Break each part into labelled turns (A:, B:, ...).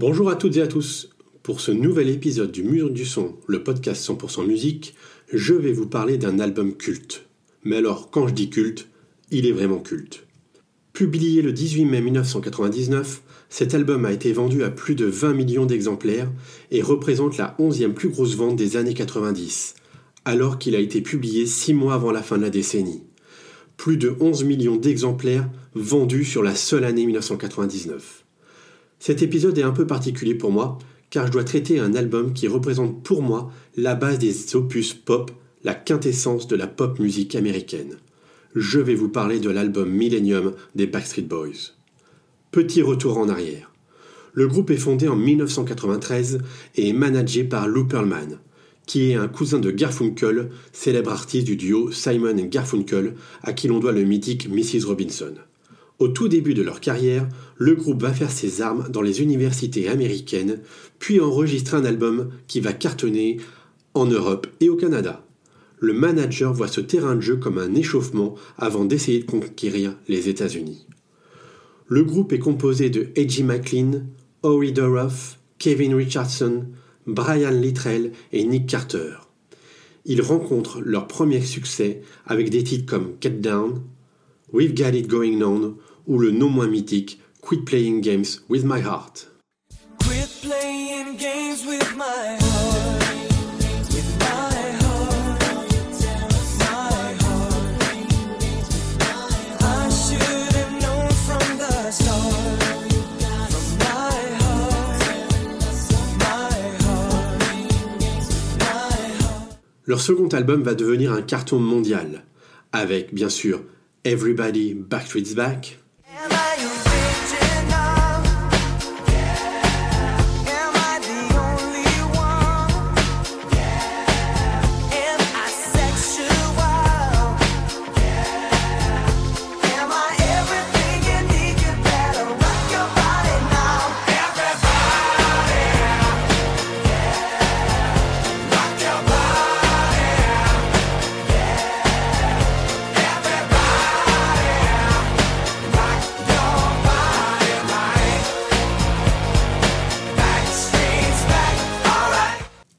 A: Bonjour à toutes et à tous. Pour ce nouvel épisode du Mur du Son, le podcast 100% musique, je vais vous parler d'un album culte. Mais alors, quand je dis culte, il est vraiment culte. Publié le 18 mai 1999, cet album a été vendu à plus de 20 millions d'exemplaires et représente la 11e plus grosse vente des années 90, alors qu'il a été publié 6 mois avant la fin de la décennie. Plus de 11 millions d'exemplaires vendus sur la seule année 1999. Cet épisode est un peu particulier pour moi, car je dois traiter un album qui représente pour moi la base des opus pop, la quintessence de la pop musique américaine. Je vais vous parler de l'album Millennium des Backstreet Boys. Petit retour en arrière. Le groupe est fondé en 1993 et est managé par Lou Pearlman, qui est un cousin de Garfunkel, célèbre artiste du duo Simon Garfunkel, à qui l'on doit le mythique Mrs. Robinson. Au tout début de leur carrière, le groupe va faire ses armes dans les universités américaines, puis enregistrer un album qui va cartonner en Europe et au Canada. Le manager voit ce terrain de jeu comme un échauffement avant d'essayer de conquérir les États-Unis. Le groupe est composé de Edgy McLean, Ori Doroff, Kevin Richardson, Brian Littrell et Nick Carter. Ils rencontrent leur premier succès avec des titres comme Get Down, We've Got It Going On ou le non moins mythique Quit Playing Games with My Heart. Quit playing games with my heart. Leur second album va devenir un carton mondial, avec bien sûr Everybody Backstreet's Back,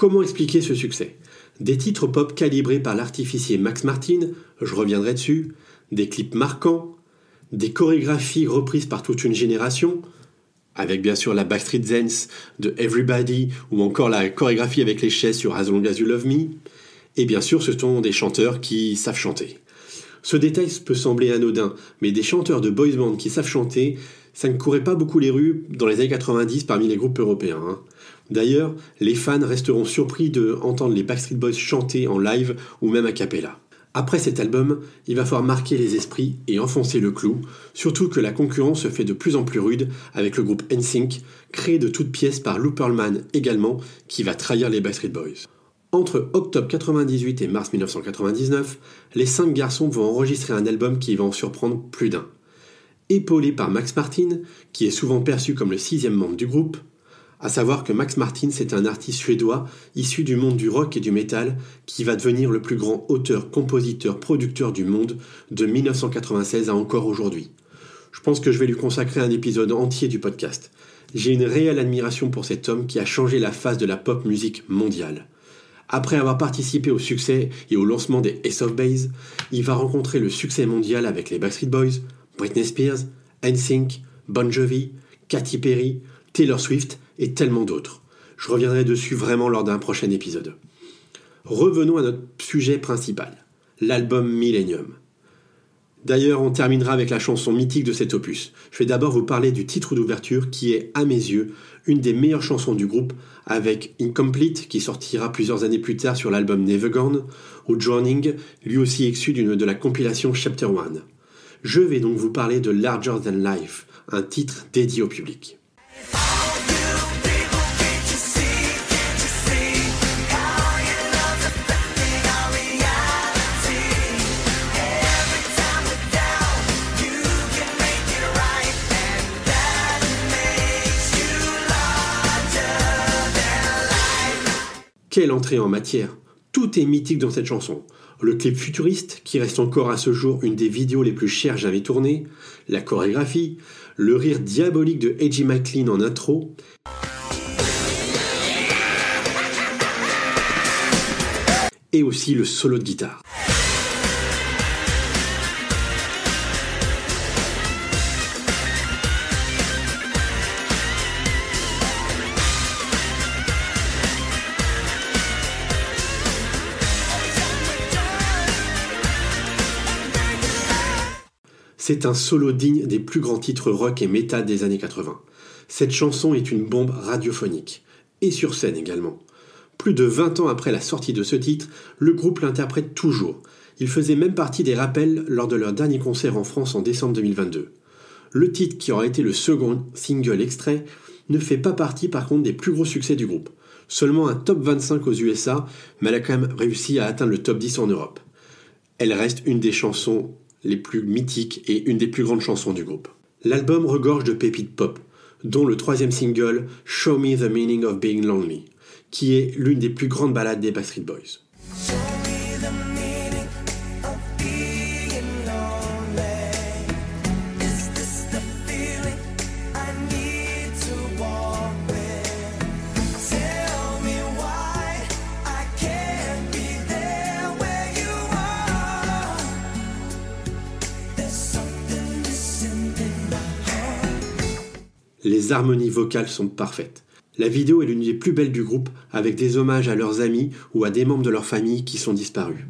A: Comment expliquer ce succès? Des titres pop calibrés par l'artificier Max Martin, je reviendrai dessus, des clips marquants, des chorégraphies reprises par toute une génération, avec bien sûr la Backstreet Dance de Everybody ou encore la chorégraphie avec les chaises sur As Long As You Love Me, et bien sûr ce sont des chanteurs qui savent chanter. Ce détail peut sembler anodin, mais des chanteurs de boys band qui savent chanter, ça ne courait pas beaucoup les rues dans les années 90 parmi les groupes européens. Hein. D'ailleurs, les fans resteront surpris de entendre les Backstreet Boys chanter en live ou même a cappella. Après cet album, il va falloir marquer les esprits et enfoncer le clou, surtout que la concurrence se fait de plus en plus rude avec le groupe NSYNC, créé de toutes pièces par Lou également, qui va trahir les Backstreet Boys. Entre octobre 1998 et mars 1999, les cinq garçons vont enregistrer un album qui va en surprendre plus d'un. Épaulé par Max Martin, qui est souvent perçu comme le sixième membre du groupe, à savoir que Max Martin, c'est un artiste suédois issu du monde du rock et du métal qui va devenir le plus grand auteur, compositeur, producteur du monde de 1996 à encore aujourd'hui. Je pense que je vais lui consacrer un épisode entier du podcast. J'ai une réelle admiration pour cet homme qui a changé la face de la pop musique mondiale. Après avoir participé au succès et au lancement des Ace of Base, il va rencontrer le succès mondial avec les Backstreet Boys, Britney Spears, NSYNC, Bon Jovi, Katy Perry, Taylor Swift et tellement d'autres. Je reviendrai dessus vraiment lors d'un prochain épisode. Revenons à notre sujet principal, l'album Millennium. D'ailleurs, on terminera avec la chanson mythique de cet opus. Je vais d'abord vous parler du titre d'ouverture qui est, à mes yeux, une des meilleures chansons du groupe, avec Incomplete qui sortira plusieurs années plus tard sur l'album Never Gone, ou Drowning, lui aussi issu de la compilation Chapter 1. Je vais donc vous parler de Larger Than Life, un titre dédié au public. Quelle entrée en matière Tout est mythique dans cette chanson. Le clip futuriste, qui reste encore à ce jour une des vidéos les plus chères jamais tournées, la chorégraphie, le rire diabolique de Edgy McLean en intro, et aussi le solo de guitare. C'est un solo digne des plus grands titres rock et métal des années 80. Cette chanson est une bombe radiophonique, et sur scène également. Plus de 20 ans après la sortie de ce titre, le groupe l'interprète toujours. Il faisait même partie des rappels lors de leur dernier concert en France en décembre 2022. Le titre, qui aura été le second single extrait, ne fait pas partie par contre des plus gros succès du groupe. Seulement un top 25 aux USA, mais elle a quand même réussi à atteindre le top 10 en Europe. Elle reste une des chansons les plus mythiques et une des plus grandes chansons du groupe. L'album regorge de pépites pop, dont le troisième single Show Me the Meaning of Being Lonely, qui est l'une des plus grandes ballades des Backstreet Boys. Harmonies vocales sont parfaites. La vidéo est l'une des plus belles du groupe, avec des hommages à leurs amis ou à des membres de leur famille qui sont disparus.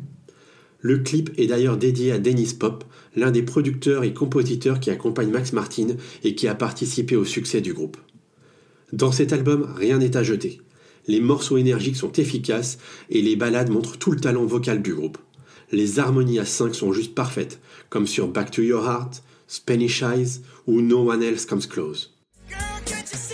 A: Le clip est d'ailleurs dédié à Dennis Pop, l'un des producteurs et compositeurs qui accompagne Max Martin et qui a participé au succès du groupe. Dans cet album, rien n'est à jeter. Les morceaux énergiques sont efficaces et les ballades montrent tout le talent vocal du groupe. Les harmonies à 5 sont juste parfaites, comme sur Back to Your Heart, Spanish Eyes ou No One Else Comes Close. can't you see?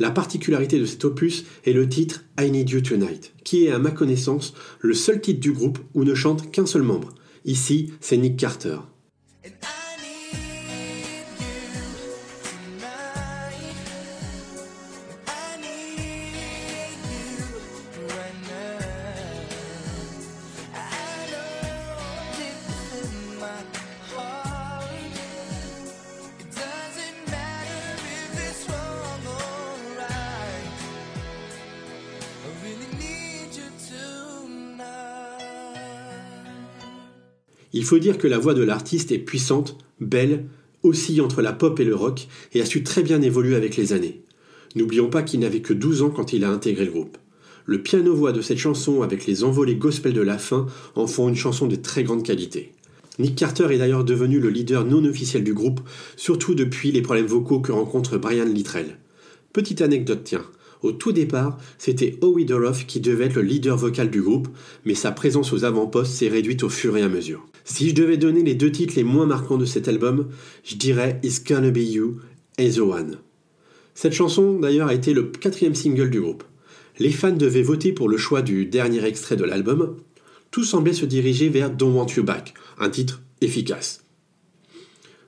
A: La particularité de cet opus est le titre I Need You Tonight, qui est à ma connaissance le seul titre du groupe où ne chante qu'un seul membre. Ici, c'est Nick Carter. Il faut dire que la voix de l'artiste est puissante, belle, oscille entre la pop et le rock et a su très bien évoluer avec les années. N'oublions pas qu'il n'avait que 12 ans quand il a intégré le groupe. Le piano-voix de cette chanson avec les envolées gospel de la fin en font une chanson de très grande qualité. Nick Carter est d'ailleurs devenu le leader non officiel du groupe, surtout depuis les problèmes vocaux que rencontre Brian Littrell. Petite anecdote, tiens. Au tout départ, c'était Howie qui devait être le leader vocal du groupe, mais sa présence aux avant-postes s'est réduite au fur et à mesure. Si je devais donner les deux titres les moins marquants de cet album, je dirais It's Gonna Be You et The One. Cette chanson, d'ailleurs, a été le quatrième single du groupe. Les fans devaient voter pour le choix du dernier extrait de l'album. Tout semblait se diriger vers Don't Want You Back, un titre efficace.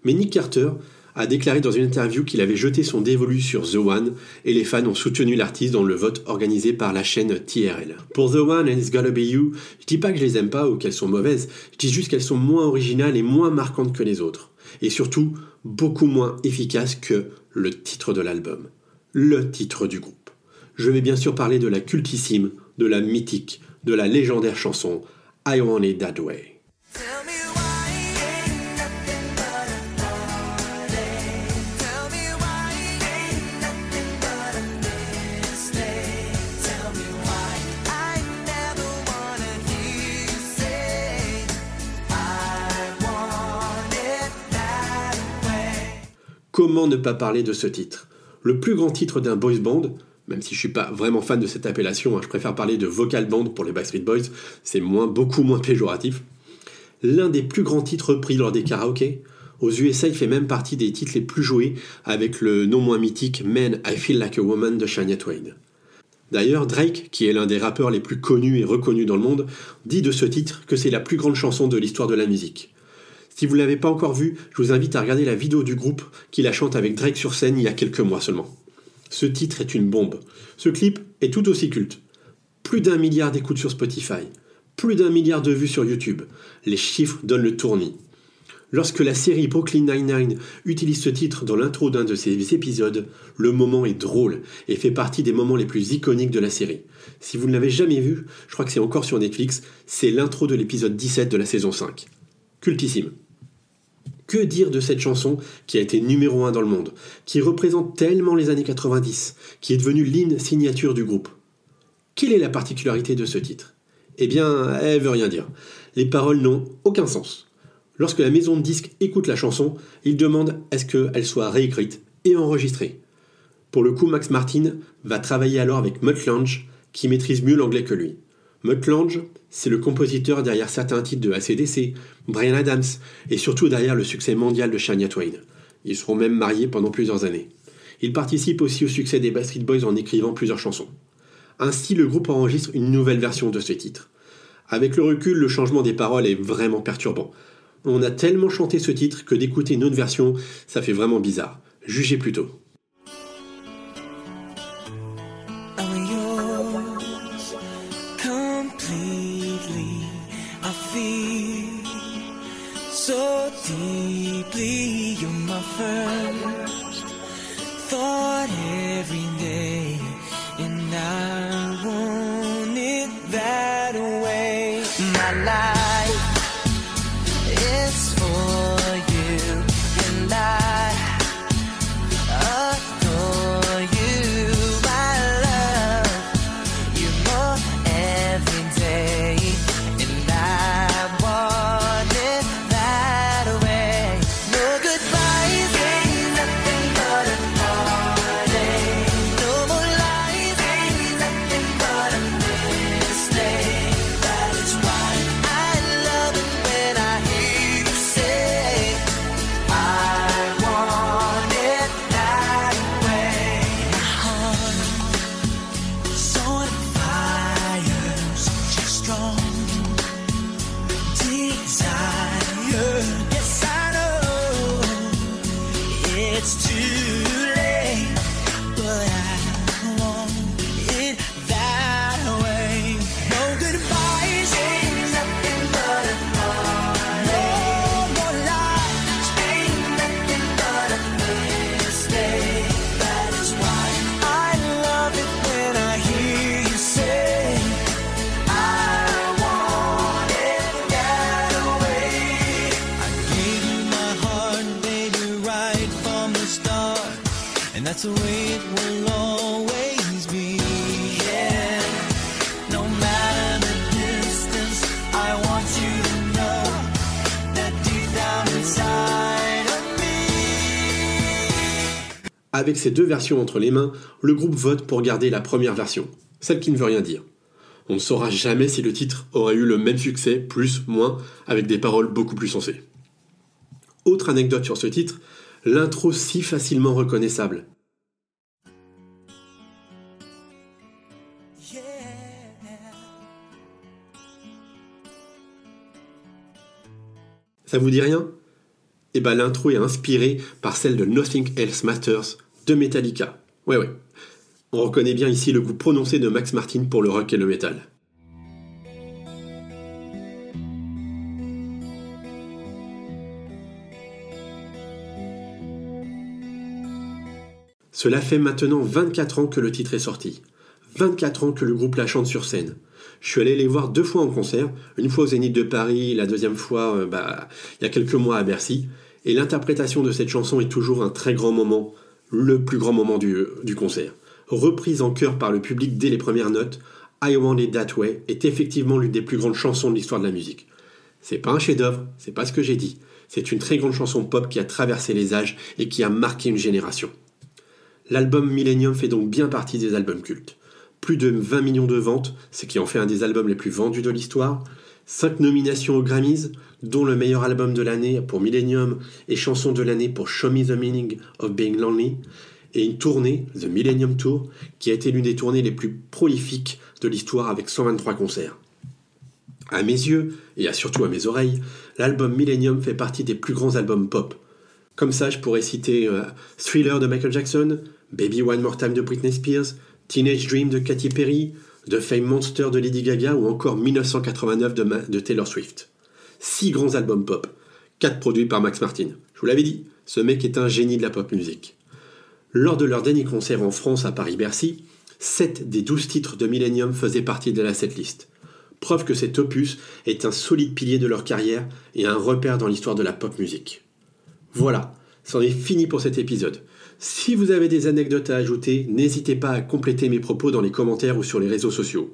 A: Mais Nick Carter a déclaré dans une interview qu'il avait jeté son dévolu sur The One et les fans ont soutenu l'artiste dans le vote organisé par la chaîne TRL. Pour The One and It's Gotta Be You, je dis pas que je les aime pas ou qu'elles sont mauvaises, je dis juste qu'elles sont moins originales et moins marquantes que les autres. Et surtout, beaucoup moins efficaces que le titre de l'album. Le titre du groupe. Je vais bien sûr parler de la cultissime, de la mythique, de la légendaire chanson I Want It That Way. Comment ne pas parler de ce titre? Le plus grand titre d'un boys band, même si je suis pas vraiment fan de cette appellation, hein, je préfère parler de vocal band pour les Backstreet Boys, c'est beaucoup moins péjoratif. L'un des plus grands titres pris lors des karaokés. Aux USA, il fait même partie des titres les plus joués avec le non moins mythique Man, I Feel Like a Woman de Shania Twain. D'ailleurs, Drake, qui est l'un des rappeurs les plus connus et reconnus dans le monde, dit de ce titre que c'est la plus grande chanson de l'histoire de la musique. Si vous ne l'avez pas encore vu, je vous invite à regarder la vidéo du groupe qui la chante avec Drake sur scène il y a quelques mois seulement. Ce titre est une bombe. Ce clip est tout aussi culte. Plus d'un milliard d'écoutes sur Spotify, plus d'un milliard de vues sur YouTube. Les chiffres donnent le tournis. Lorsque la série Brooklyn Nine-Nine utilise ce titre dans l'intro d'un de ses épisodes, le moment est drôle et fait partie des moments les plus iconiques de la série. Si vous ne l'avez jamais vu, je crois que c'est encore sur Netflix, c'est l'intro de l'épisode 17 de la saison 5. Cultissime. Que dire de cette chanson qui a été numéro 1 dans le monde, qui représente tellement les années 90, qui est devenue l'hymne signature du groupe Quelle est la particularité de ce titre? Eh bien, elle veut rien dire. Les paroles n'ont aucun sens. Lorsque la maison de disques écoute la chanson, il demande à ce qu'elle soit réécrite et enregistrée. Pour le coup, Max Martin va travailler alors avec Mutt Lange, qui maîtrise mieux l'anglais que lui. Mutt Lange, c'est le compositeur derrière certains titres de ACDC, Brian Adams, et surtout derrière le succès mondial de Shania Twain. Ils seront même mariés pendant plusieurs années. Il participe aussi au succès des Backstreet Boys en écrivant plusieurs chansons. Ainsi, le groupe enregistre une nouvelle version de ce titre. Avec le recul, le changement des paroles est vraiment perturbant. On a tellement chanté ce titre que d'écouter une autre version, ça fait vraiment bizarre. Jugez plutôt. alive. Avec ces deux versions entre les mains, le groupe vote pour garder la première version, celle qui ne veut rien dire. On ne saura jamais si le titre aurait eu le même succès, plus, moins, avec des paroles beaucoup plus sensées. Autre anecdote sur ce titre, l'intro si facilement reconnaissable. Ça vous dit rien? Et bah l'intro est inspirée par celle de Nothing Else Matters de Metallica. Ouais ouais. On reconnaît bien ici le goût prononcé de Max Martin pour le rock et le métal. Cela fait maintenant 24 ans que le titre est sorti. 24 ans que le groupe la chante sur scène. Je suis allé les voir deux fois en concert, une fois au Zénith de Paris, la deuxième fois euh, bah, il y a quelques mois à Bercy. Et l'interprétation de cette chanson est toujours un très grand moment, le plus grand moment du, concert. Reprise en chœur par le public dès les premières notes, I Want It That Way est effectivement l'une des plus grandes chansons de l'histoire de la musique. C'est pas un chef-d'œuvre, c'est pas ce que j'ai dit. C'est une très grande chanson pop qui a traversé les âges et qui a marqué une génération. L'album Millennium fait donc bien partie des albums cultes. Plus de 20 millions de ventes, ce qui en fait un des albums les plus vendus de l'histoire. 5 nominations aux Grammys, dont le meilleur album de l'année pour Millennium et chanson de l'année pour Show Me the Meaning of Being Lonely. Et une tournée, The Millennium Tour, qui a été l'une des tournées les plus prolifiques de l'histoire avec 123 concerts. À mes yeux, et surtout à mes oreilles, l'album Millennium fait partie des plus grands albums pop. Comme ça, je pourrais citer euh, Thriller de Michael Jackson, Baby One More Time de Britney Spears, Teenage Dream de Katy Perry, The Fame Monster de Lady Gaga ou encore 1989 de, de Taylor Swift. Six grands albums pop, quatre produits par Max Martin. Je vous l'avais dit, ce mec est un génie de la pop musique. Lors de leur dernier concert en France à Paris-Bercy, 7 des 12 titres de Millennium faisaient partie de la setlist. Preuve que cet opus est un solide pilier de leur carrière et un repère dans l'histoire de la pop musique. Voilà, c'en est fini pour cet épisode. Si vous avez des anecdotes à ajouter, n'hésitez pas à compléter mes propos dans les commentaires ou sur les réseaux sociaux.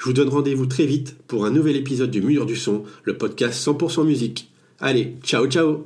A: Je vous donne rendez-vous très vite pour un nouvel épisode du Mur du Son, le podcast 100% musique. Allez, ciao ciao